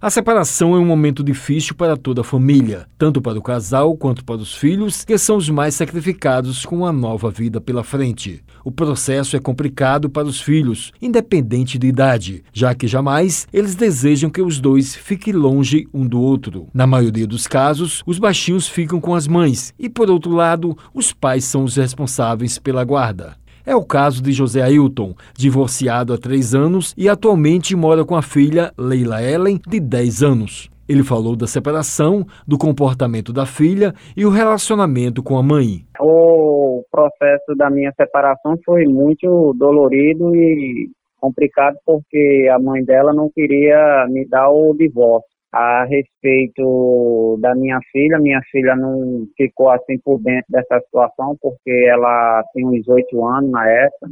A separação é um momento difícil para toda a família, tanto para o casal quanto para os filhos, que são os mais sacrificados com uma nova vida pela frente. O processo é complicado para os filhos, independente de idade, já que jamais eles desejam que os dois fiquem longe um do outro. Na maioria dos casos, os baixinhos ficam com as mães e, por outro lado, os pais são os responsáveis pela guarda. É o caso de José Ailton, divorciado há três anos e atualmente mora com a filha Leila Ellen, de 10 anos. Ele falou da separação, do comportamento da filha e o relacionamento com a mãe. O processo da minha separação foi muito dolorido e complicado porque a mãe dela não queria me dar o divórcio a respeito da minha filha. Minha filha não ficou assim por dentro dessa situação, porque ela tem uns oito anos na época,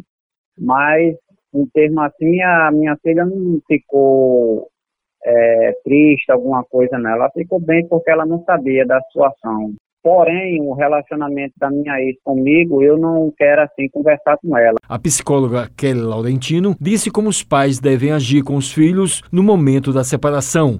mas em termo assim, a minha filha não ficou é, triste, alguma coisa nela. Ela ficou bem porque ela não sabia da situação. Porém, o relacionamento da minha ex comigo, eu não quero assim conversar com ela. A psicóloga Kelly Laurentino disse como os pais devem agir com os filhos no momento da separação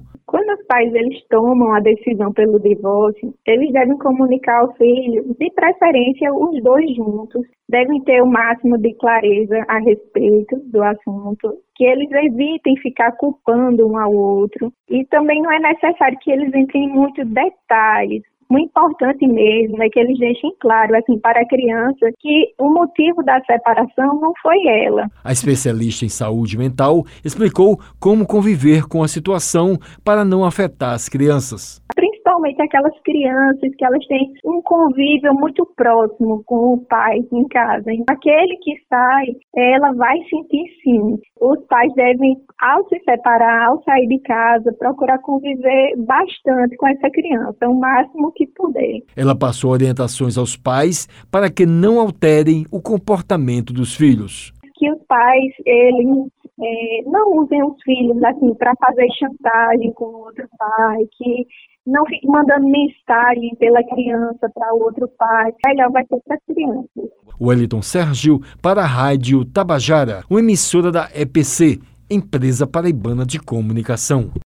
pais eles tomam a decisão pelo divórcio, eles devem comunicar ao filho, de preferência os dois juntos, devem ter o máximo de clareza a respeito do assunto, que eles evitem ficar culpando um ao outro. E também não é necessário que eles entrem em muitos detalhes, o importante mesmo é que eles deixem claro assim para a criança que o motivo da separação não foi ela. A especialista em saúde mental explicou como conviver com a situação para não afetar as crianças principalmente aquelas crianças que elas têm um convívio muito próximo com o pai em casa. Aquele que sai, ela vai sentir sim. Os pais devem, ao se separar, ao sair de casa, procurar conviver bastante com essa criança, o máximo que puder. Ela passou orientações aos pais para que não alterem o comportamento dos filhos. Que os pais, eles é, não usem os filhos assim para fazer chantagem com outro pai, que não fique mandando mensagem pela criança para outro pai. Melhor vai ser para a criança. Wellington Sérgio para a Rádio Tabajara, uma emissora da EPC, Empresa Paraibana de Comunicação.